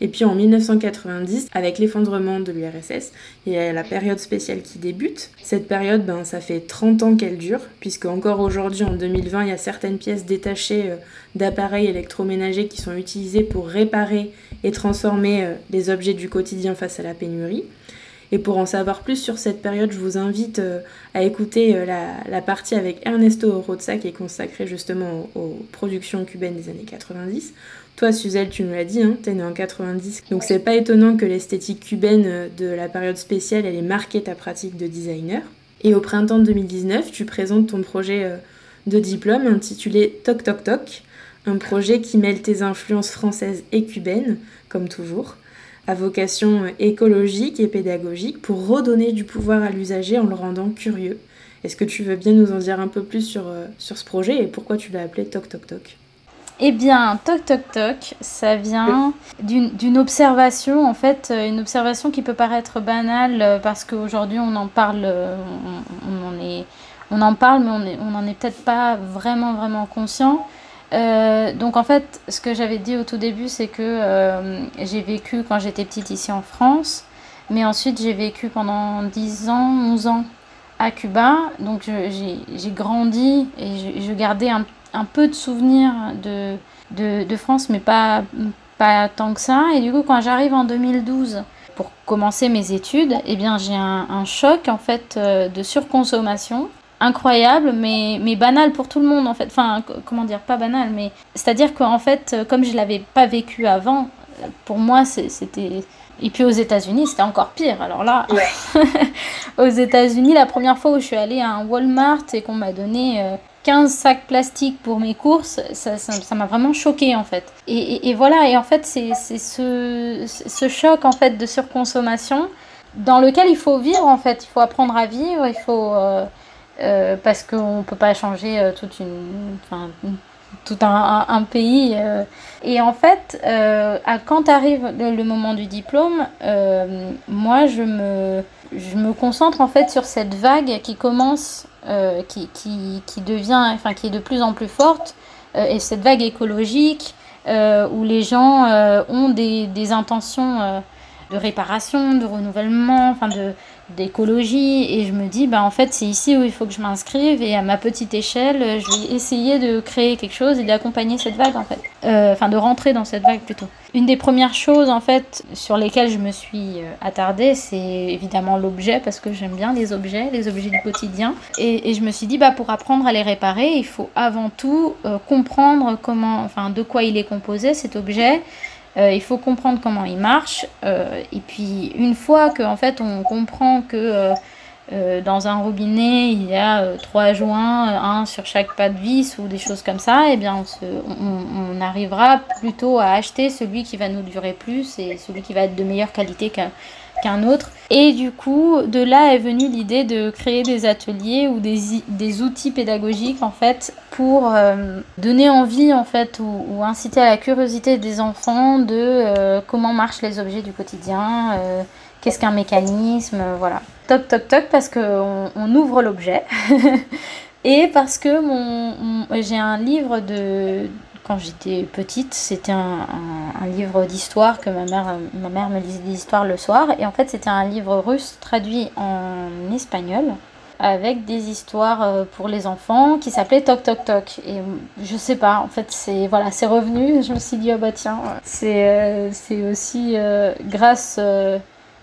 Et puis en 1990, avec l'effondrement de l'URSS, il y a la période spéciale qui débute. Cette période, ben, ça fait 30 ans qu'elle dure, puisque encore aujourd'hui, en 2020, il y a certaines pièces détachées euh, d'appareils électroménagers qui sont utilisées pour réparer et transformer euh, les objets du quotidien face à la pénurie. Et pour en savoir plus sur cette période, je vous invite euh, à écouter la, partie avec Ernesto Roza qui est consacrée justement aux, productions cubaines des années 90, toi, Suzelle, tu nous l'as dit, hein, t'es née en 90, donc c'est pas étonnant que l'esthétique cubaine de la période spéciale, elle ait marqué ta pratique de designer. Et au printemps 2019, tu présentes ton projet euh, de diplôme intitulé Toc Toc Toc, un projet qui mêle tes influences françaises et cubaines, comme toujours, à vocation euh, écologique et pédagogique pour redonner du pouvoir à l'usager en le rendant curieux. Est-ce que tu veux bien nous en dire un peu plus sur, euh, sur ce projet et pourquoi tu l'as appelé Toc Toc Toc? Eh bien, toc toc toc, ça vient d'une observation, en fait, euh, une observation qui peut paraître banale euh, parce qu'aujourd'hui on en parle, euh, on, on, est, on en parle, mais on n'en est, peut-être pas vraiment vraiment conscient. donc en fait, ce que j'avais dit au tout début, c'est que j'ai vécu quand j'étais petite ici en France, mais ensuite j'ai vécu pendant 10 ans, 11 ans à Cuba. Donc j'ai grandi et je, gardais un un peu de souvenirs de, de, France, mais pas, pas tant que ça. Et du coup, quand j'arrive en 2012 pour commencer mes études, eh bien, j'ai un, choc en fait euh, de surconsommation incroyable, mais, mais banal pour tout le monde en fait. Enfin, comment dire, pas banal, mais c'est-à-dire qu'en fait, comme je l'avais pas vécu avant, pour moi, c'était. Et puis aux États-Unis, c'était encore pire. Alors là, aux États-Unis, la première fois où je suis allée à un Walmart et qu'on m'a donné euh, 15 sacs plastiques pour mes courses, ça m'a vraiment choqué en fait. Et, voilà, et en fait c'est ce, choc en fait de surconsommation dans lequel il faut vivre en fait, il faut apprendre à vivre, il faut... Euh, euh, parce qu'on ne peut pas changer euh, toute une, tout un, pays. Et en fait, à, quand arrive le, moment du diplôme, moi je me, je me concentre en fait sur cette vague qui commence euh, qui, qui, qui, devient, enfin, qui est de plus en plus forte, euh, et cette vague écologique euh, où les gens ont des, des intentions de réparation, de renouvellement, enfin de, d'écologie et je me dis bah en fait c'est ici où il faut que je m'inscrive et à ma petite échelle je vais essayer de créer quelque chose et d'accompagner cette vague en fait. Euh, enfin de rentrer dans cette vague plutôt. Une des premières choses en fait sur lesquelles je me suis euh, attardée c'est évidemment l'objet parce que j'aime bien les objets les objets du quotidien. Et, et, je me suis dit bah pour apprendre à les réparer il faut avant tout euh, comprendre comment enfin de quoi il est composé cet objet euh, il faut comprendre comment il marche. Euh, et puis une fois que en fait on comprend que euh, dans un robinet il y a trois joints, un sur chaque pas de vis ou des choses comme ça, et eh bien on, on, arrivera plutôt à acheter celui qui va nous durer plus et celui qui va être de meilleure qualité qu'un qu'un autre. Et du coup, de là est venue l'idée de créer des ateliers ou des, des outils pédagogiques en fait pour euh, donner envie en fait ou, inciter à la curiosité des enfants de euh, comment marchent les objets du quotidien, euh, qu'est-ce qu'un mécanisme, voilà. Toc toc toc parce qu'on on ouvre l'objet. et parce que mon j'ai un livre de, quand j'étais petite, c'était un, livre d'histoire que ma mère, ma mère me lisait des histoires le soir. Et en fait, c'était un livre russe traduit en espagnol avec des histoires euh, pour les enfants qui s'appelait Toc Toc Toc. Et je sais pas, en fait, c'est voilà, revenu. Je me suis dit, oh bah tiens, c'est euh, aussi euh, grâce,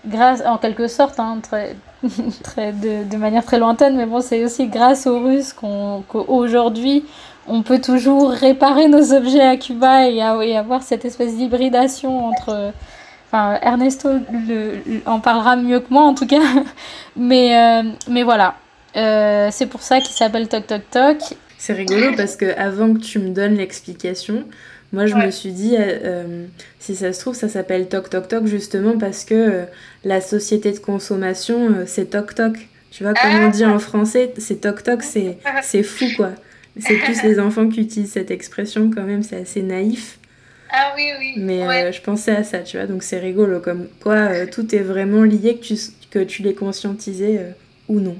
grâce, en quelque sorte, hein, très, de, manière très lointaine, mais bon, c'est aussi grâce aux Russes qu'aujourd'hui, on peut toujours réparer nos objets à Cuba et, avoir cette espèce d'hybridation entre. Enfin, Ernesto en parlera mieux que moi en tout cas. Mais, euh, mais voilà. Euh, c'est pour ça qu'il s'appelle Toc Toc Toc. C'est rigolo parce que avant que tu me donnes l'explication, moi je me suis dit, euh, si ça se trouve, ça s'appelle Toc Toc Toc justement parce que la société de consommation, c'est Toc Toc. Tu vois, comme on dit en français, c'est Toc Toc, c'est fou quoi. C'est plus les enfants qui utilisent cette expression quand même, c'est assez naïf. Ah oui, oui. Mais euh, je pensais à ça, tu vois, donc c'est rigolo, comme quoi euh, tout est vraiment lié, que tu, que tu l'aies conscientisé euh, ou non.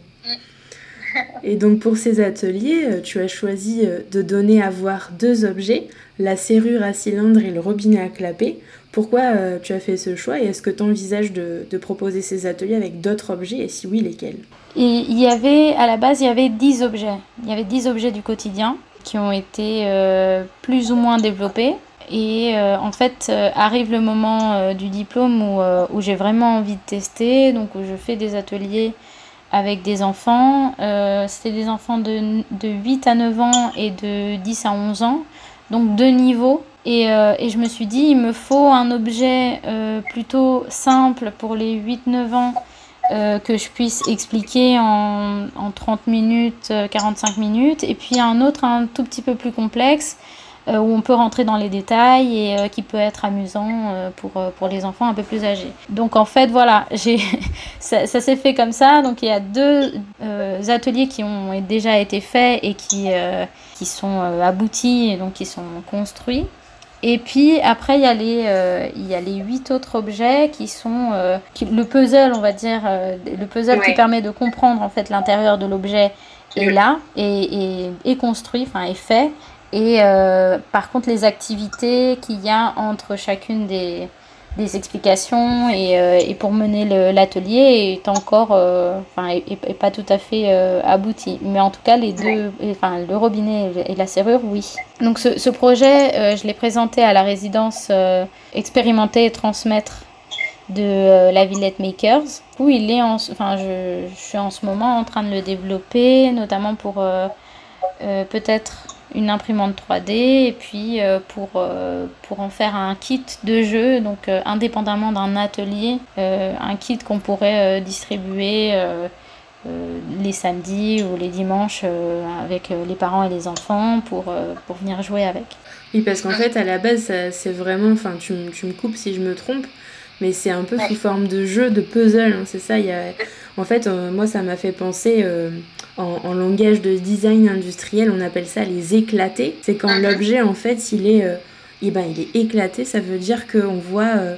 Et donc pour ces ateliers, euh, tu as choisi euh, de donner à voir deux objets, la serrure à cylindre et le robinet à clapper. Pourquoi euh, tu as fait ce choix et est-ce que tu envisages de, proposer ces ateliers avec d'autres objets et si oui, lesquels? Il y avait, à la base, il y avait 10 objets. Il y avait 10 objets du quotidien qui ont été plus ou moins développés. Et en fait, arrive le moment du diplôme où, où j'ai vraiment envie de tester, donc où je fais des ateliers avec des enfants. C'était des enfants de, de 8 à 9 ans et de 10 à 11 ans, donc deux niveaux et, euh, je me suis dit, il me faut un objet euh, plutôt simple pour les 8-9 ans euh, que je puisse expliquer en, en, 30 minutes, 45 minutes. Et puis un autre un tout petit peu plus complexe où on peut rentrer dans les détails et qui peut être amusant pour, pour les enfants un peu plus âgés. Donc en fait, voilà, ça, ça s'est fait comme ça. Donc il y a deux ateliers qui ont déjà été faits et qui, qui sont aboutis et donc qui sont construits. Et puis après, il y a les, euh, il y a les huit autres objets qui sont euh, le puzzle, on va dire, euh, le puzzle qui permet de comprendre en fait l'intérieur de l'objet est là et est construit, enfin est fait. Et par contre, les activités qu'il y a entre chacune des, des explications et, euh, et pour mener l'atelier est encore, euh, enfin, est, pas tout à fait euh, abouti. Mais en tout cas, les deux, enfin, le robinet et la serrure, oui. Donc ce, ce projet, je l'ai présenté à la résidence expérimenter et transmettre de la Villette Makers, où il est, en, enfin, je, suis en ce moment en train de le développer, notamment pour peut-être une imprimante 3D et puis euh, pour, euh, pour en faire un kit de jeu, donc euh, indépendamment d'un atelier, un kit qu'on pourrait distribuer les samedis ou les dimanches avec les parents et les enfants pour, pour venir jouer avec. Oui, parce qu'en fait, à la base, c'est vraiment, enfin, tu, tu, me coupes si je me trompe, mais c'est un peu sous forme de jeu, de puzzle, hein, c'est ça. Y a... En fait, moi, ça m'a fait penser en, langage de design industriel, on appelle ça les éclatés. C'est quand mhm. l'objet, en fait, il est, euh, eh ben, il est éclaté, ça veut dire qu'on voit euh,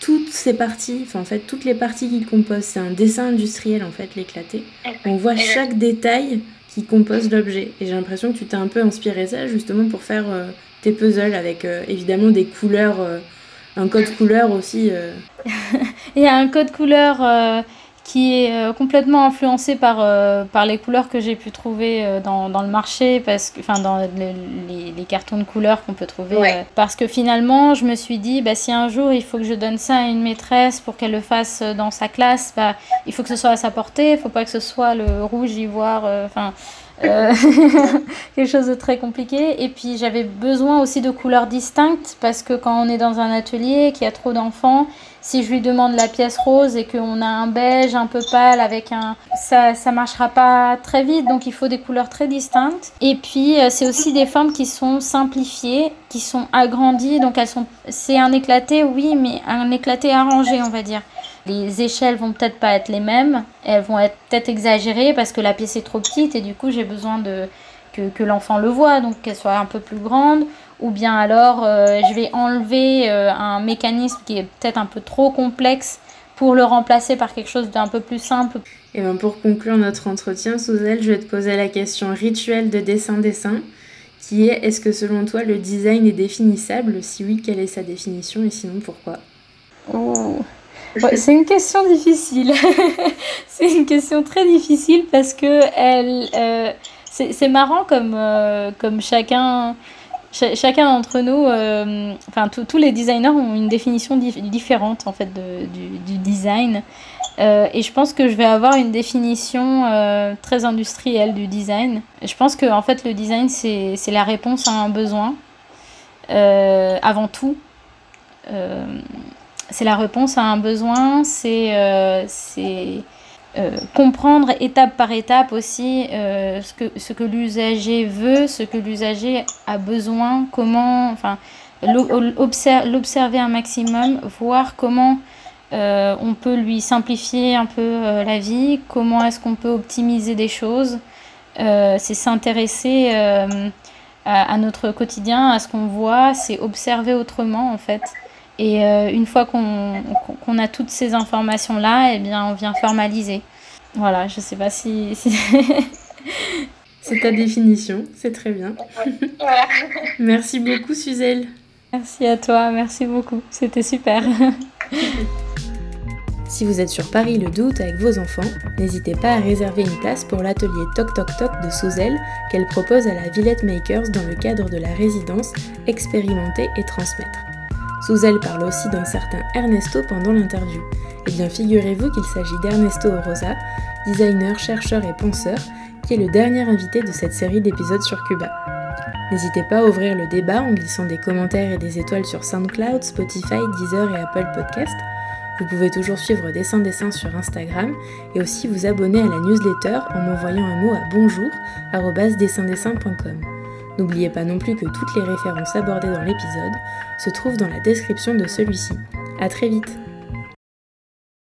toutes ces parties, enfin, en fait, toutes les parties qui composent. C'est un dessin industriel, en fait, l'éclaté. On voit chaque détail qui compose l'objet. Et j'ai l'impression que tu t'es un peu inspiré ça, justement, pour faire euh, tes puzzles avec, évidemment, des couleurs, un code couleur aussi. Il y a un code couleur qui est euh, complètement influencé par, euh, par les couleurs que j'ai pu trouver euh, dans, dans, le marché, parce que, enfin dans les, les, cartons de couleurs qu'on peut trouver. parce que finalement, je me suis dit, bah, si un jour il faut que je donne ça à une maîtresse pour qu'elle le fasse dans sa classe, bah, il faut que ce soit à sa portée, il faut pas que ce soit le rouge, ivoire, enfin... quelque chose de très compliqué. Et puis j'avais besoin aussi de couleurs distinctes parce que quand on est dans un atelier, qu'il y a trop d'enfants, si je lui demande la pièce rose et qu'on a un beige un peu pâle avec un... Ça, ça marchera pas très vite, donc il faut des couleurs très distinctes. Et puis, euh, c'est aussi des formes qui sont simplifiées, qui sont agrandies, donc elles sont... C'est un éclaté, oui, mais un éclaté arrangé, on va dire. Les échelles vont peut-être pas être les mêmes, elles vont être peut-être exagérées parce que la pièce est trop petite et du coup j'ai besoin de que, que l'enfant le voit, donc qu'elle soit un peu plus grande. Ou bien alors euh, je vais enlever euh, un mécanisme qui est peut-être un peu trop complexe pour le remplacer par quelque chose d'un peu plus simple. Et bien pour conclure notre entretien, Souzel, je vais te poser la question rituelle de dessin-dessin, qui est est-ce que selon toi le design est définissable? Si oui, quelle est sa définition? Et sinon pourquoi? Oh. C'est une question difficile. c'est une question très difficile parce que elle, euh, c'est marrant comme, comme chacun chacun d'entre nous, euh, enfin tous les designers ont une définition différente en fait de, du, design. Euh, et je pense que je vais avoir une définition euh, très industrielle du design. Je pense que en fait le design c'est la réponse à un besoin avant tout. C'est la réponse à un besoin, c'est euh, comprendre étape par étape aussi euh, ce que, ce que l'usager veut, ce que l'usager a besoin, comment, enfin, l'observer un maximum, voir comment euh, on peut lui simplifier un peu la vie, comment est-ce qu'on peut optimiser des choses. c'est s'intéresser à, à, notre quotidien, à ce qu'on voit, c'est observer autrement en fait. Et euh, une fois qu'on a toutes ces informations-là, eh bien, on vient formaliser. Voilà, je sais pas si... C'est ta définition, c'est très bien. Voilà. Merci beaucoup, Suzelle. Merci à toi, merci beaucoup. C'était super. Si vous êtes sur Paris le 12 août avec vos enfants, n'hésitez pas à réserver une place pour l'atelier Toc Toc Toc de Suzelle qu'elle propose à la Villette Makers dans le cadre de la résidence Expérimenter et transmettre. Suzelle parle aussi d'un certain Ernesto pendant l'interview. Eh bien, figurez-vous qu'il s'agit d'Ernesto Orosa, designer, chercheur et penseur, qui est le dernier invité de cette série d'épisodes sur Cuba. N'hésitez pas à ouvrir le débat en glissant des commentaires et des étoiles sur SoundCloud, Spotify, Deezer et Apple Podcast. Vous pouvez toujours suivre Dessin Dessin sur Instagram et aussi vous abonner à la newsletter en m'envoyant un mot à bonjour@dessindessin.com. N'oubliez pas non plus que toutes les références abordées dans l'épisode se trouvent dans la description de celui-ci. A très vite